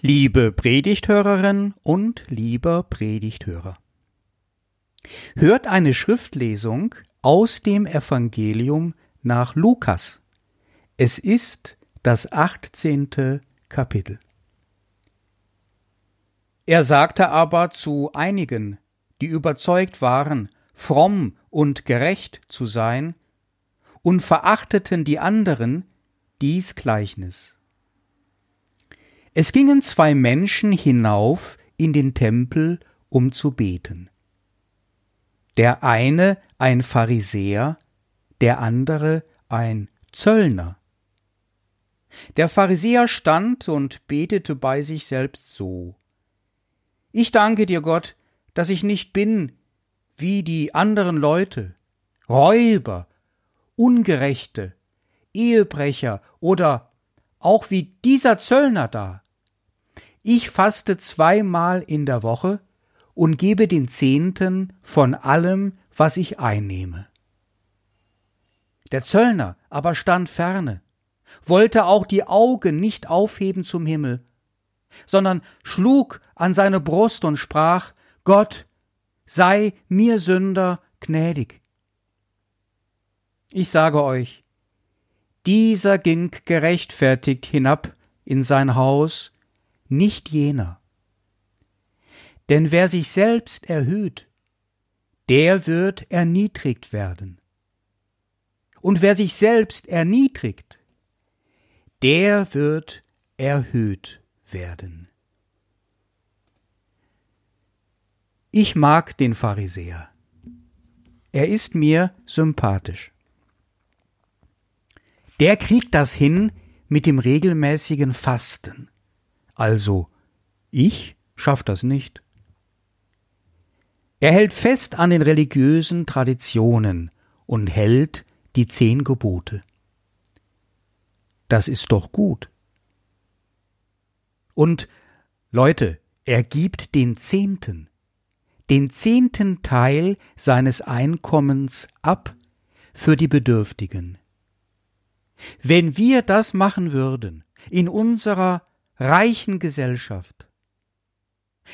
Liebe Predigthörerin und lieber Predigthörer. Hört eine Schriftlesung aus dem Evangelium nach Lukas. Es ist das achtzehnte Kapitel. Er sagte aber zu einigen, die überzeugt waren, fromm und gerecht zu sein, und verachteten die anderen dies Gleichnis. Es gingen zwei Menschen hinauf in den Tempel, um zu beten. Der eine ein Pharisäer, der andere ein Zöllner. Der Pharisäer stand und betete bei sich selbst so Ich danke dir, Gott, dass ich nicht bin wie die anderen Leute, Räuber, Ungerechte, Ehebrecher oder auch wie dieser Zöllner da. Ich faste zweimal in der Woche und gebe den Zehnten von allem, was ich einnehme. Der Zöllner aber stand ferne, wollte auch die Augen nicht aufheben zum Himmel, sondern schlug an seine Brust und sprach Gott, sei mir Sünder gnädig. Ich sage euch, dieser ging gerechtfertigt hinab in sein Haus, nicht jener. Denn wer sich selbst erhöht, der wird erniedrigt werden. Und wer sich selbst erniedrigt, der wird erhöht werden. Ich mag den Pharisäer. Er ist mir sympathisch. Der kriegt das hin mit dem regelmäßigen Fasten. Also, ich schaff das nicht. Er hält fest an den religiösen Traditionen und hält die zehn Gebote. Das ist doch gut. Und Leute, er gibt den Zehnten, den zehnten Teil seines Einkommens ab für die Bedürftigen. Wenn wir das machen würden in unserer reichen Gesellschaft,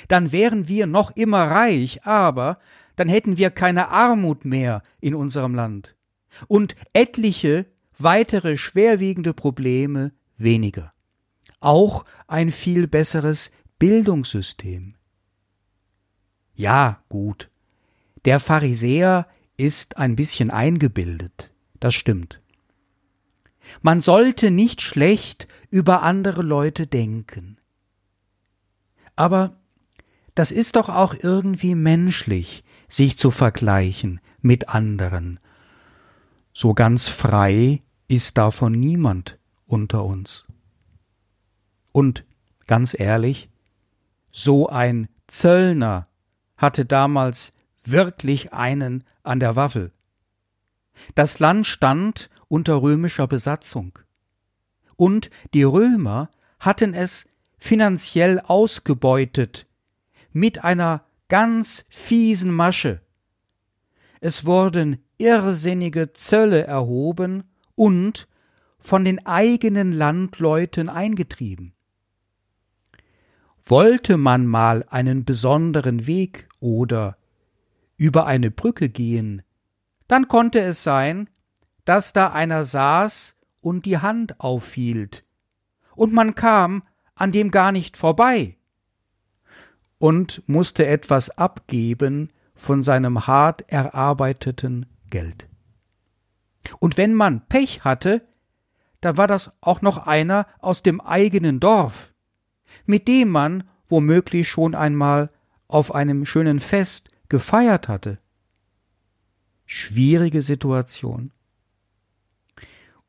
dann wären wir noch immer reich, aber dann hätten wir keine Armut mehr in unserem Land und etliche weitere schwerwiegende Probleme weniger. Auch ein viel besseres Bildungssystem. Ja, gut. Der Pharisäer ist ein bisschen eingebildet, das stimmt. Man sollte nicht schlecht über andere Leute denken. Aber das ist doch auch irgendwie menschlich, sich zu vergleichen mit anderen. So ganz frei ist davon niemand unter uns. Und ganz ehrlich, so ein Zöllner hatte damals wirklich einen an der Waffel. Das Land stand unter römischer Besatzung. Und die Römer hatten es finanziell ausgebeutet mit einer ganz fiesen Masche. Es wurden irrsinnige Zölle erhoben und von den eigenen Landleuten eingetrieben. Wollte man mal einen besonderen Weg oder über eine Brücke gehen, dann konnte es sein, dass da einer saß und die Hand aufhielt, und man kam an dem gar nicht vorbei und musste etwas abgeben von seinem hart erarbeiteten Geld. Und wenn man Pech hatte, da war das auch noch einer aus dem eigenen Dorf, mit dem man womöglich schon einmal auf einem schönen Fest gefeiert hatte. Schwierige Situation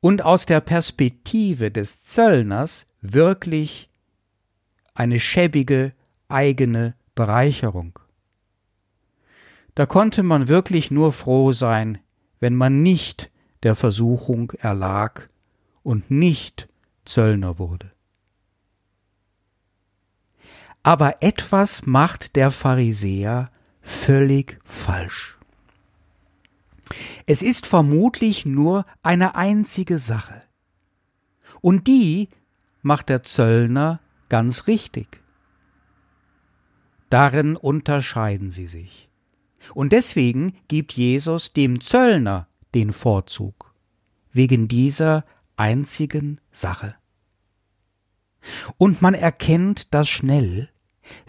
und aus der Perspektive des Zöllners wirklich eine schäbige eigene Bereicherung. Da konnte man wirklich nur froh sein, wenn man nicht der Versuchung erlag und nicht Zöllner wurde. Aber etwas macht der Pharisäer völlig falsch. Es ist vermutlich nur eine einzige Sache. Und die macht der Zöllner ganz richtig. Darin unterscheiden sie sich. Und deswegen gibt Jesus dem Zöllner den Vorzug, wegen dieser einzigen Sache. Und man erkennt das schnell,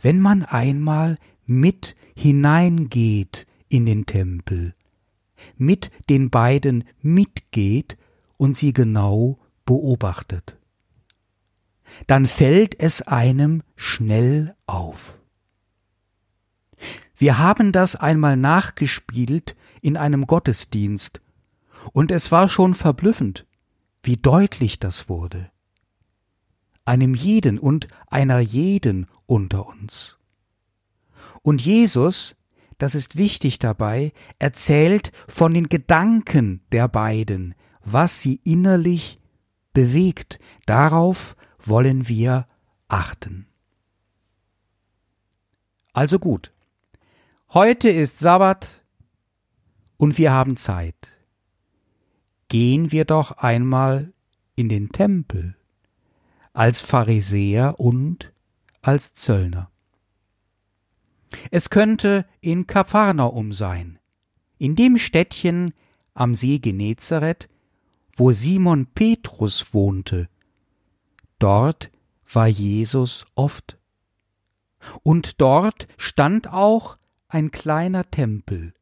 wenn man einmal mit hineingeht in den Tempel, mit den beiden mitgeht und sie genau beobachtet. Dann fällt es einem schnell auf. Wir haben das einmal nachgespielt in einem Gottesdienst, und es war schon verblüffend, wie deutlich das wurde. Einem jeden und einer jeden unter uns. Und Jesus, das ist wichtig dabei, erzählt von den Gedanken der beiden, was sie innerlich bewegt. Darauf wollen wir achten. Also gut. Heute ist Sabbat und wir haben Zeit. Gehen wir doch einmal in den Tempel als Pharisäer und als Zöllner. Es könnte in Kapharnaum sein, in dem Städtchen am See Genezareth, wo Simon Petrus wohnte. Dort war Jesus oft. Und dort stand auch ein kleiner Tempel,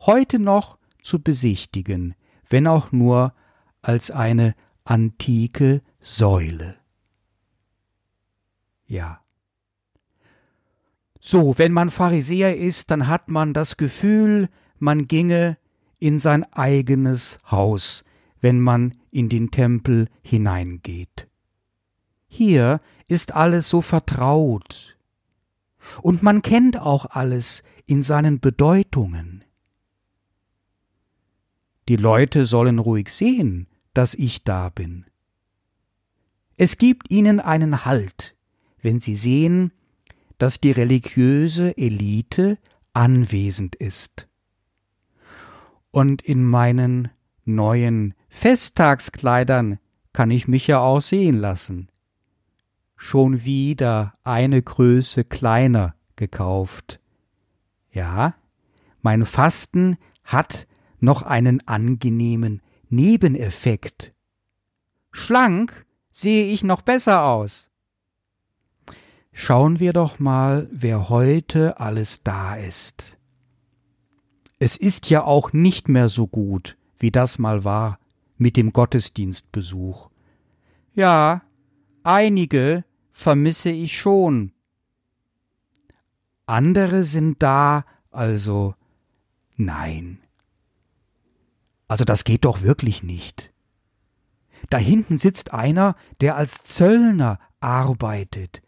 heute noch zu besichtigen, wenn auch nur als eine antike Säule. Ja. So, wenn man Pharisäer ist, dann hat man das Gefühl, man ginge in sein eigenes Haus, wenn man in den Tempel hineingeht. Hier ist alles so vertraut, und man kennt auch alles in seinen Bedeutungen. Die Leute sollen ruhig sehen, dass ich da bin. Es gibt ihnen einen Halt, wenn sie sehen, dass die religiöse Elite anwesend ist. Und in meinen neuen Festtagskleidern kann ich mich ja auch sehen lassen. Schon wieder eine Größe kleiner gekauft. Ja, mein Fasten hat noch einen angenehmen Nebeneffekt. Schlank sehe ich noch besser aus. Schauen wir doch mal, wer heute alles da ist. Es ist ja auch nicht mehr so gut, wie das mal war mit dem Gottesdienstbesuch. Ja, einige vermisse ich schon. Andere sind da, also nein. Also das geht doch wirklich nicht. Da hinten sitzt einer, der als Zöllner arbeitet.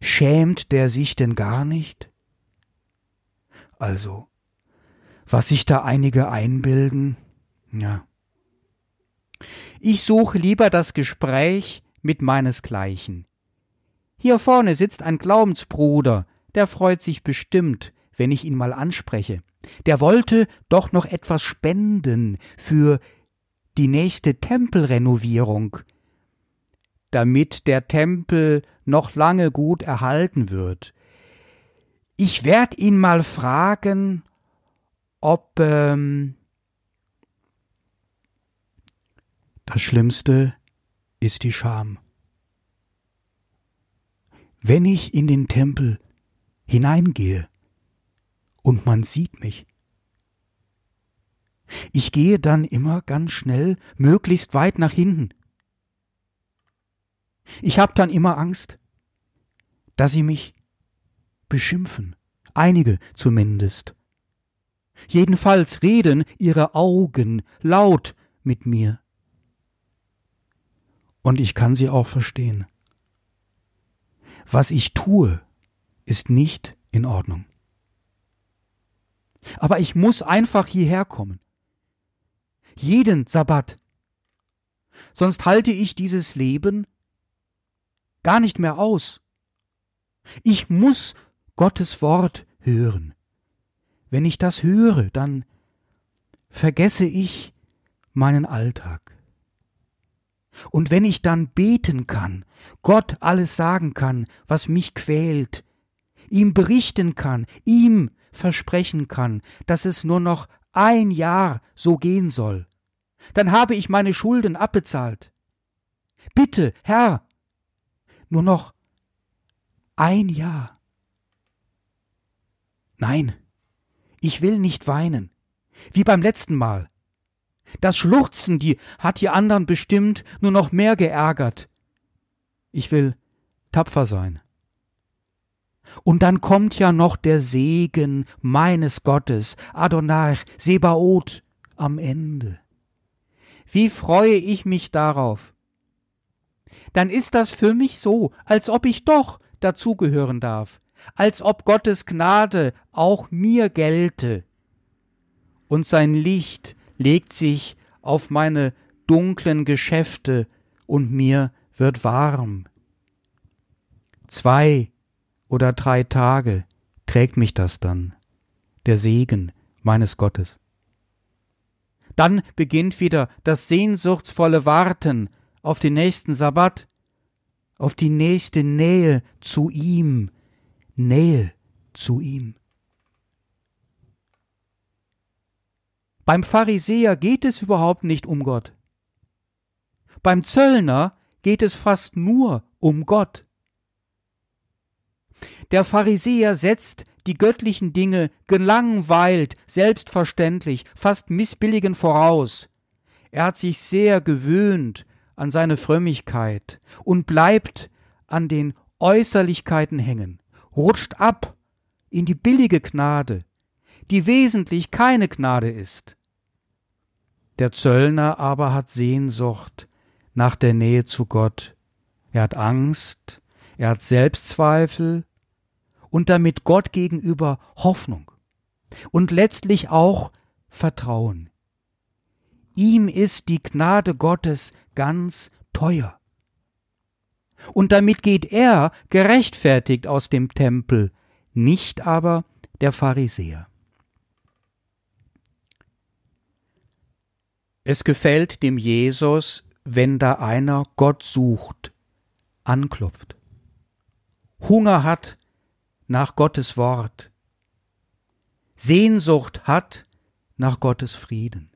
Schämt der sich denn gar nicht? Also, was sich da einige einbilden, ja. Ich suche lieber das Gespräch mit meinesgleichen. Hier vorne sitzt ein Glaubensbruder, der freut sich bestimmt, wenn ich ihn mal anspreche. Der wollte doch noch etwas spenden für die nächste Tempelrenovierung, damit der Tempel noch lange gut erhalten wird. Ich werd ihn mal fragen, ob ähm, das Schlimmste ist die Scham. Wenn ich in den Tempel hineingehe und man sieht mich, ich gehe dann immer ganz schnell, möglichst weit nach hinten. Ich hab dann immer Angst, dass sie mich beschimpfen, einige zumindest. Jedenfalls reden ihre Augen laut mit mir. Und ich kann sie auch verstehen. Was ich tue, ist nicht in Ordnung. Aber ich muss einfach hierher kommen. Jeden Sabbat. Sonst halte ich dieses Leben gar nicht mehr aus. Ich muss Gottes Wort hören. Wenn ich das höre, dann vergesse ich meinen Alltag. Und wenn ich dann beten kann, Gott alles sagen kann, was mich quält, ihm berichten kann, ihm versprechen kann, dass es nur noch ein Jahr so gehen soll, dann habe ich meine Schulden abbezahlt. Bitte, Herr, nur noch ein Jahr. Nein, ich will nicht weinen, wie beim letzten Mal. Das Schluchzen, die hat die anderen bestimmt nur noch mehr geärgert. Ich will tapfer sein. Und dann kommt ja noch der Segen meines Gottes, Adonai, Sebaoth, am Ende. Wie freue ich mich darauf. Dann ist das für mich so, als ob ich doch dazugehören darf, als ob Gottes Gnade auch mir gelte. Und sein Licht legt sich auf meine dunklen Geschäfte und mir wird warm. Zwei oder drei Tage trägt mich das dann, der Segen meines Gottes. Dann beginnt wieder das sehnsuchtsvolle Warten auf den nächsten Sabbat, auf die nächste Nähe zu ihm, Nähe zu ihm. Beim Pharisäer geht es überhaupt nicht um Gott. Beim Zöllner geht es fast nur um Gott. Der Pharisäer setzt die göttlichen Dinge gelangweilt, selbstverständlich, fast missbilligend voraus. Er hat sich sehr gewöhnt an seine Frömmigkeit und bleibt an den Äußerlichkeiten hängen, rutscht ab in die billige Gnade, die wesentlich keine Gnade ist. Der Zöllner aber hat Sehnsucht nach der Nähe zu Gott. Er hat Angst, er hat Selbstzweifel und damit Gott gegenüber Hoffnung und letztlich auch Vertrauen. Ihm ist die Gnade Gottes ganz teuer. Und damit geht er gerechtfertigt aus dem Tempel, nicht aber der Pharisäer. Es gefällt dem Jesus, wenn da einer Gott sucht, anklopft, Hunger hat nach Gottes Wort, Sehnsucht hat nach Gottes Frieden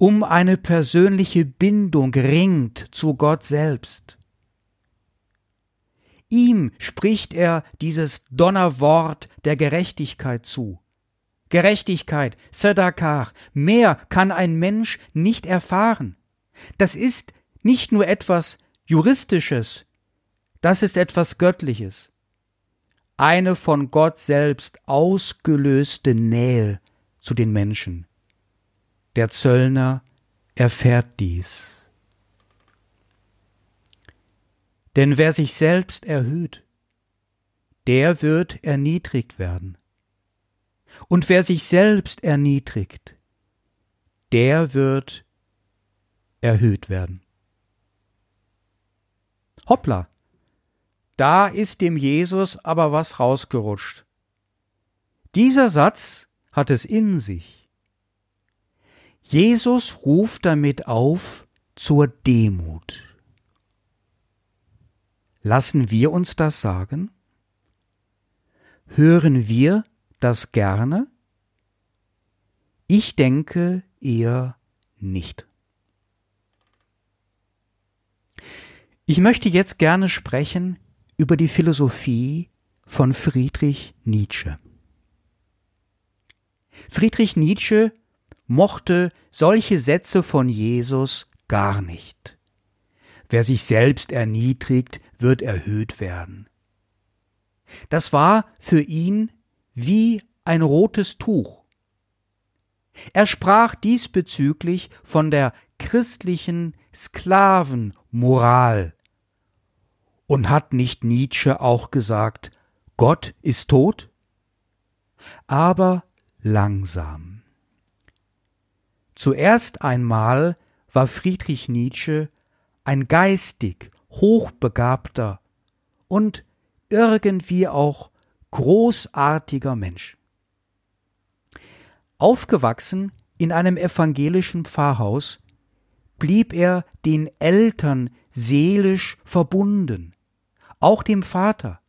um eine persönliche Bindung ringt zu Gott selbst. Ihm spricht er dieses Donnerwort der Gerechtigkeit zu. Gerechtigkeit, Sedakar, mehr kann ein Mensch nicht erfahren. Das ist nicht nur etwas Juristisches, das ist etwas Göttliches. Eine von Gott selbst ausgelöste Nähe zu den Menschen. Der Zöllner erfährt dies. Denn wer sich selbst erhöht, der wird erniedrigt werden. Und wer sich selbst erniedrigt, der wird erhöht werden. Hoppla, da ist dem Jesus aber was rausgerutscht. Dieser Satz hat es in sich. Jesus ruft damit auf zur Demut. Lassen wir uns das sagen? Hören wir das gerne? Ich denke eher nicht. Ich möchte jetzt gerne sprechen über die Philosophie von Friedrich Nietzsche. Friedrich Nietzsche mochte solche Sätze von Jesus gar nicht. Wer sich selbst erniedrigt, wird erhöht werden. Das war für ihn wie ein rotes Tuch. Er sprach diesbezüglich von der christlichen Sklavenmoral. Und hat nicht Nietzsche auch gesagt, Gott ist tot? Aber langsam. Zuerst einmal war Friedrich Nietzsche ein geistig hochbegabter und irgendwie auch großartiger Mensch. Aufgewachsen in einem evangelischen Pfarrhaus blieb er den Eltern seelisch verbunden, auch dem Vater,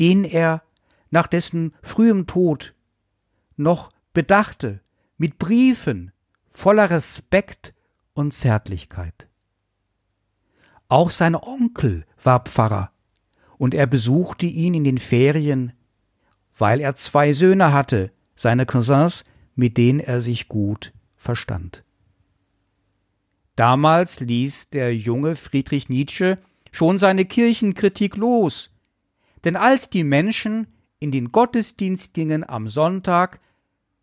den er nach dessen frühem Tod noch bedachte mit Briefen voller Respekt und Zärtlichkeit. Auch sein Onkel war Pfarrer, und er besuchte ihn in den Ferien, weil er zwei Söhne hatte, seine Cousins, mit denen er sich gut verstand. Damals ließ der junge Friedrich Nietzsche schon seine Kirchenkritik los, denn als die Menschen in den Gottesdienst gingen am Sonntag,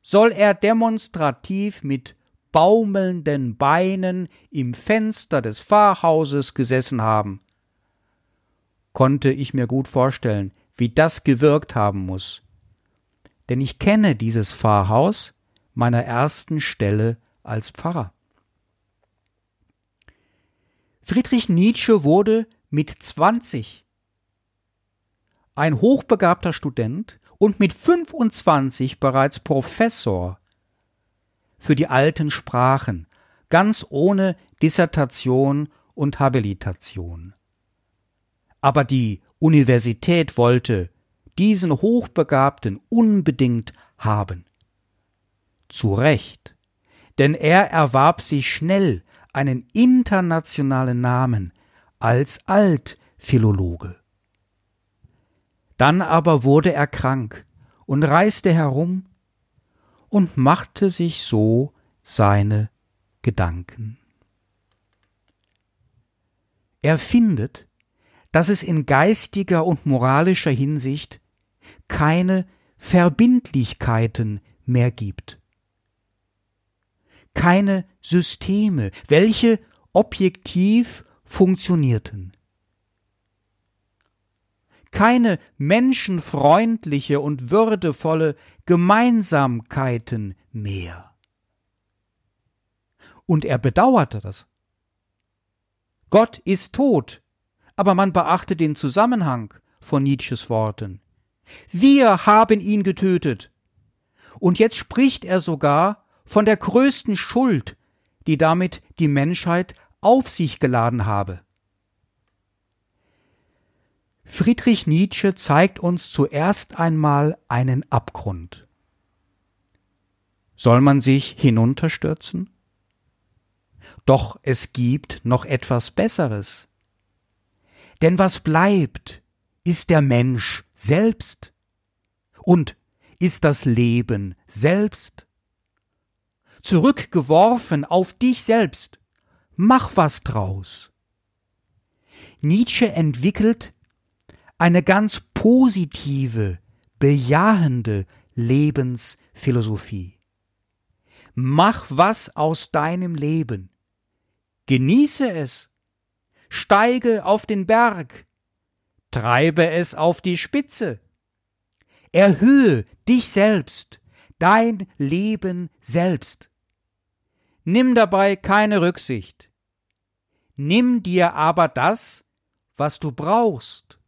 soll er demonstrativ mit baumelnden Beinen im Fenster des Pfarrhauses gesessen haben. Konnte ich mir gut vorstellen, wie das gewirkt haben muss. Denn ich kenne dieses Pfarrhaus meiner ersten Stelle als Pfarrer. Friedrich Nietzsche wurde mit 20 ein hochbegabter Student und mit 25 bereits Professor für die alten Sprachen, ganz ohne Dissertation und Habilitation. Aber die Universität wollte diesen Hochbegabten unbedingt haben. Zu Recht, denn er erwarb sich schnell einen internationalen Namen als Altphilologe. Dann aber wurde er krank und reiste herum und machte sich so seine Gedanken. Er findet, dass es in geistiger und moralischer Hinsicht keine Verbindlichkeiten mehr gibt keine Systeme, welche objektiv funktionierten. Keine menschenfreundliche und würdevolle Gemeinsamkeiten mehr. Und er bedauerte das. Gott ist tot, aber man beachte den Zusammenhang von Nietzsches Worten. Wir haben ihn getötet. Und jetzt spricht er sogar von der größten Schuld, die damit die Menschheit auf sich geladen habe. Friedrich Nietzsche zeigt uns zuerst einmal einen Abgrund. Soll man sich hinunterstürzen? Doch es gibt noch etwas Besseres. Denn was bleibt, ist der Mensch selbst und ist das Leben selbst zurückgeworfen auf dich selbst. Mach was draus. Nietzsche entwickelt eine ganz positive, bejahende Lebensphilosophie. Mach was aus deinem Leben. Genieße es. Steige auf den Berg. Treibe es auf die Spitze. Erhöhe dich selbst, dein Leben selbst. Nimm dabei keine Rücksicht. Nimm dir aber das, was du brauchst.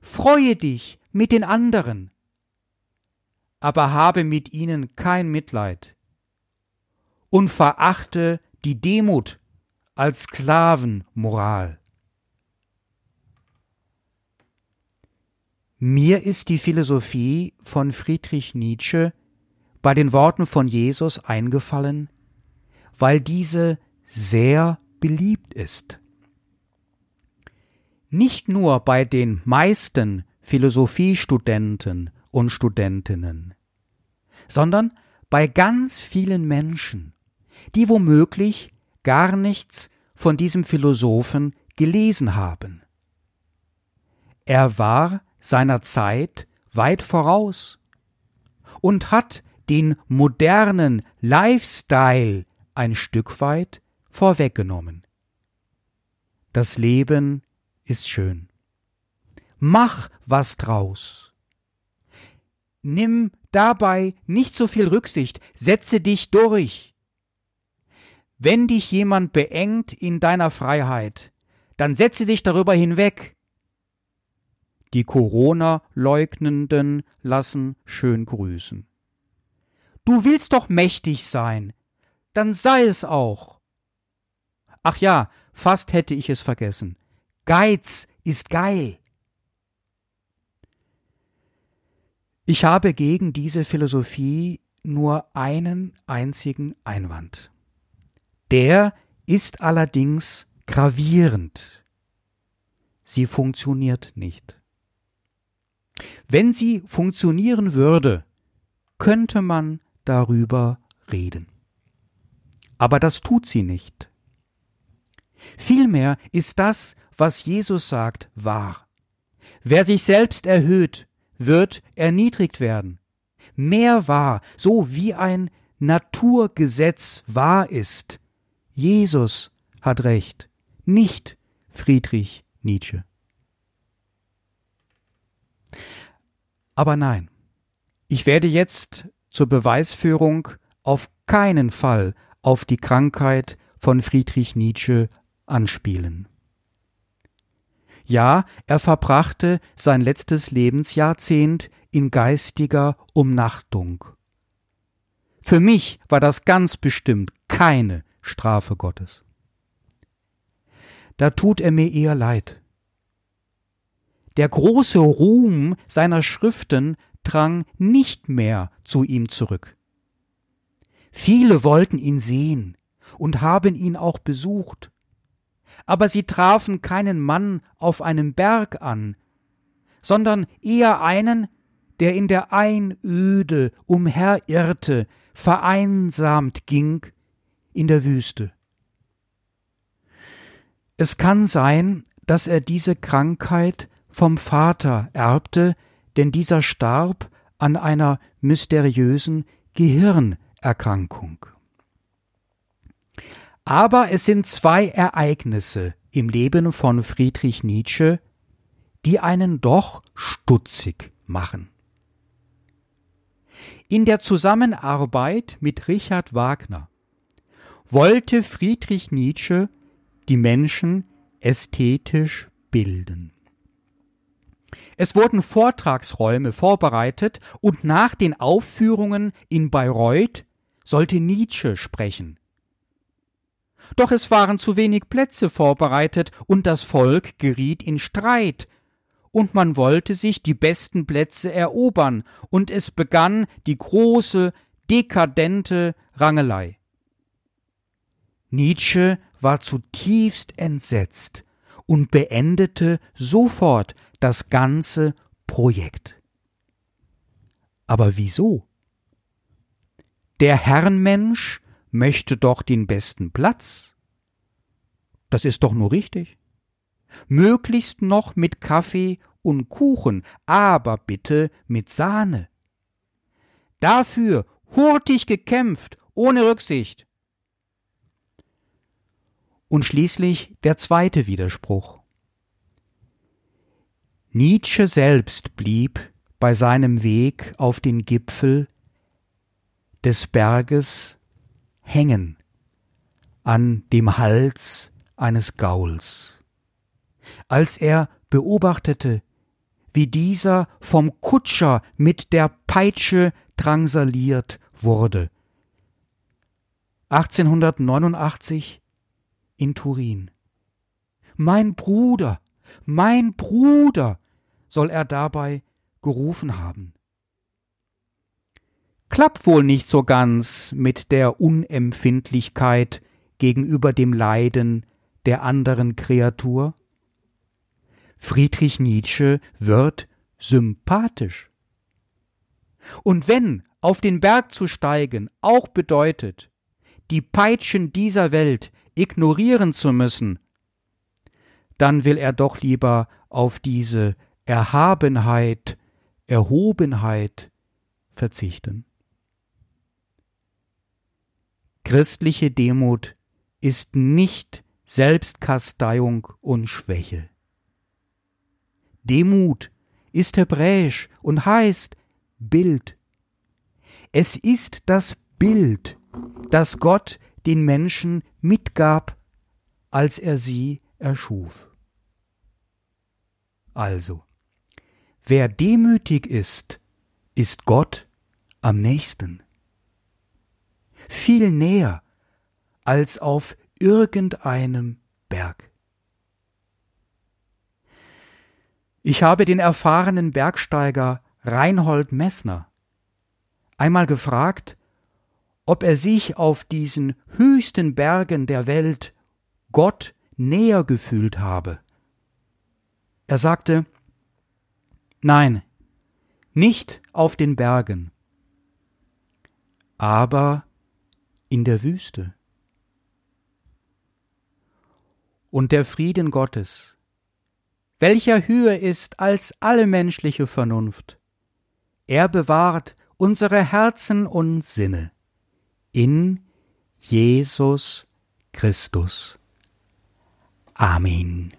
Freue dich mit den anderen, aber habe mit ihnen kein Mitleid und verachte die Demut als Sklavenmoral. Mir ist die Philosophie von Friedrich Nietzsche bei den Worten von Jesus eingefallen, weil diese sehr beliebt ist. Nicht nur bei den meisten Philosophiestudenten und Studentinnen, sondern bei ganz vielen Menschen, die womöglich gar nichts von diesem Philosophen gelesen haben. Er war seiner Zeit weit voraus und hat den modernen Lifestyle ein Stück weit vorweggenommen. Das Leben ist schön. Mach was draus. Nimm dabei nicht so viel Rücksicht, setze dich durch. Wenn dich jemand beengt in deiner Freiheit, dann setze dich darüber hinweg. Die Corona-Leugnenden lassen schön grüßen. Du willst doch mächtig sein, dann sei es auch. ach ja, fast hätte ich es vergessen. Geiz ist geil. Ich habe gegen diese Philosophie nur einen einzigen Einwand. Der ist allerdings gravierend. Sie funktioniert nicht. Wenn sie funktionieren würde, könnte man darüber reden. Aber das tut sie nicht. Vielmehr ist das, was Jesus sagt, wahr. Wer sich selbst erhöht, wird erniedrigt werden. Mehr wahr, so wie ein Naturgesetz wahr ist. Jesus hat recht, nicht Friedrich Nietzsche. Aber nein, ich werde jetzt zur Beweisführung auf keinen Fall auf die Krankheit von Friedrich Nietzsche anspielen. Ja, er verbrachte sein letztes Lebensjahrzehnt in geistiger Umnachtung. Für mich war das ganz bestimmt keine Strafe Gottes. Da tut er mir eher leid. Der große Ruhm seiner Schriften drang nicht mehr zu ihm zurück. Viele wollten ihn sehen und haben ihn auch besucht, aber sie trafen keinen Mann auf einem Berg an, sondern eher einen, der in der Einöde umherirrte, vereinsamt ging in der Wüste. Es kann sein, dass er diese Krankheit vom Vater erbte, denn dieser starb an einer mysteriösen Gehirnerkrankung. Aber es sind zwei Ereignisse im Leben von Friedrich Nietzsche, die einen doch stutzig machen. In der Zusammenarbeit mit Richard Wagner wollte Friedrich Nietzsche die Menschen ästhetisch bilden. Es wurden Vortragsräume vorbereitet und nach den Aufführungen in Bayreuth sollte Nietzsche sprechen. Doch es waren zu wenig Plätze vorbereitet und das Volk geriet in Streit, und man wollte sich die besten Plätze erobern, und es begann die große, dekadente Rangelei. Nietzsche war zutiefst entsetzt und beendete sofort das ganze Projekt. Aber wieso? Der Herrenmensch möchte doch den besten Platz. Das ist doch nur richtig. Möglichst noch mit Kaffee und Kuchen, aber bitte mit Sahne. Dafür hurtig gekämpft, ohne Rücksicht. Und schließlich der zweite Widerspruch. Nietzsche selbst blieb bei seinem Weg auf den Gipfel des Berges hängen an dem Hals eines Gauls. Als er beobachtete, wie dieser vom Kutscher mit der Peitsche drangsaliert wurde. 1889 in Turin. Mein Bruder, mein Bruder, soll er dabei gerufen haben. Klappt wohl nicht so ganz mit der Unempfindlichkeit gegenüber dem Leiden der anderen Kreatur? Friedrich Nietzsche wird sympathisch. Und wenn auf den Berg zu steigen auch bedeutet, die Peitschen dieser Welt ignorieren zu müssen, dann will er doch lieber auf diese Erhabenheit, Erhobenheit verzichten. Christliche Demut ist nicht Selbstkasteiung und Schwäche. Demut ist hebräisch und heißt Bild. Es ist das Bild, das Gott den Menschen mitgab, als er sie erschuf. Also, wer demütig ist, ist Gott am nächsten. Viel näher als auf irgendeinem Berg. Ich habe den erfahrenen Bergsteiger Reinhold Messner einmal gefragt, ob er sich auf diesen höchsten Bergen der Welt Gott näher gefühlt habe. Er sagte Nein, nicht auf den Bergen, aber in der Wüste. Und der Frieden Gottes, welcher höher ist als alle menschliche Vernunft, er bewahrt unsere Herzen und Sinne in Jesus Christus. Amen.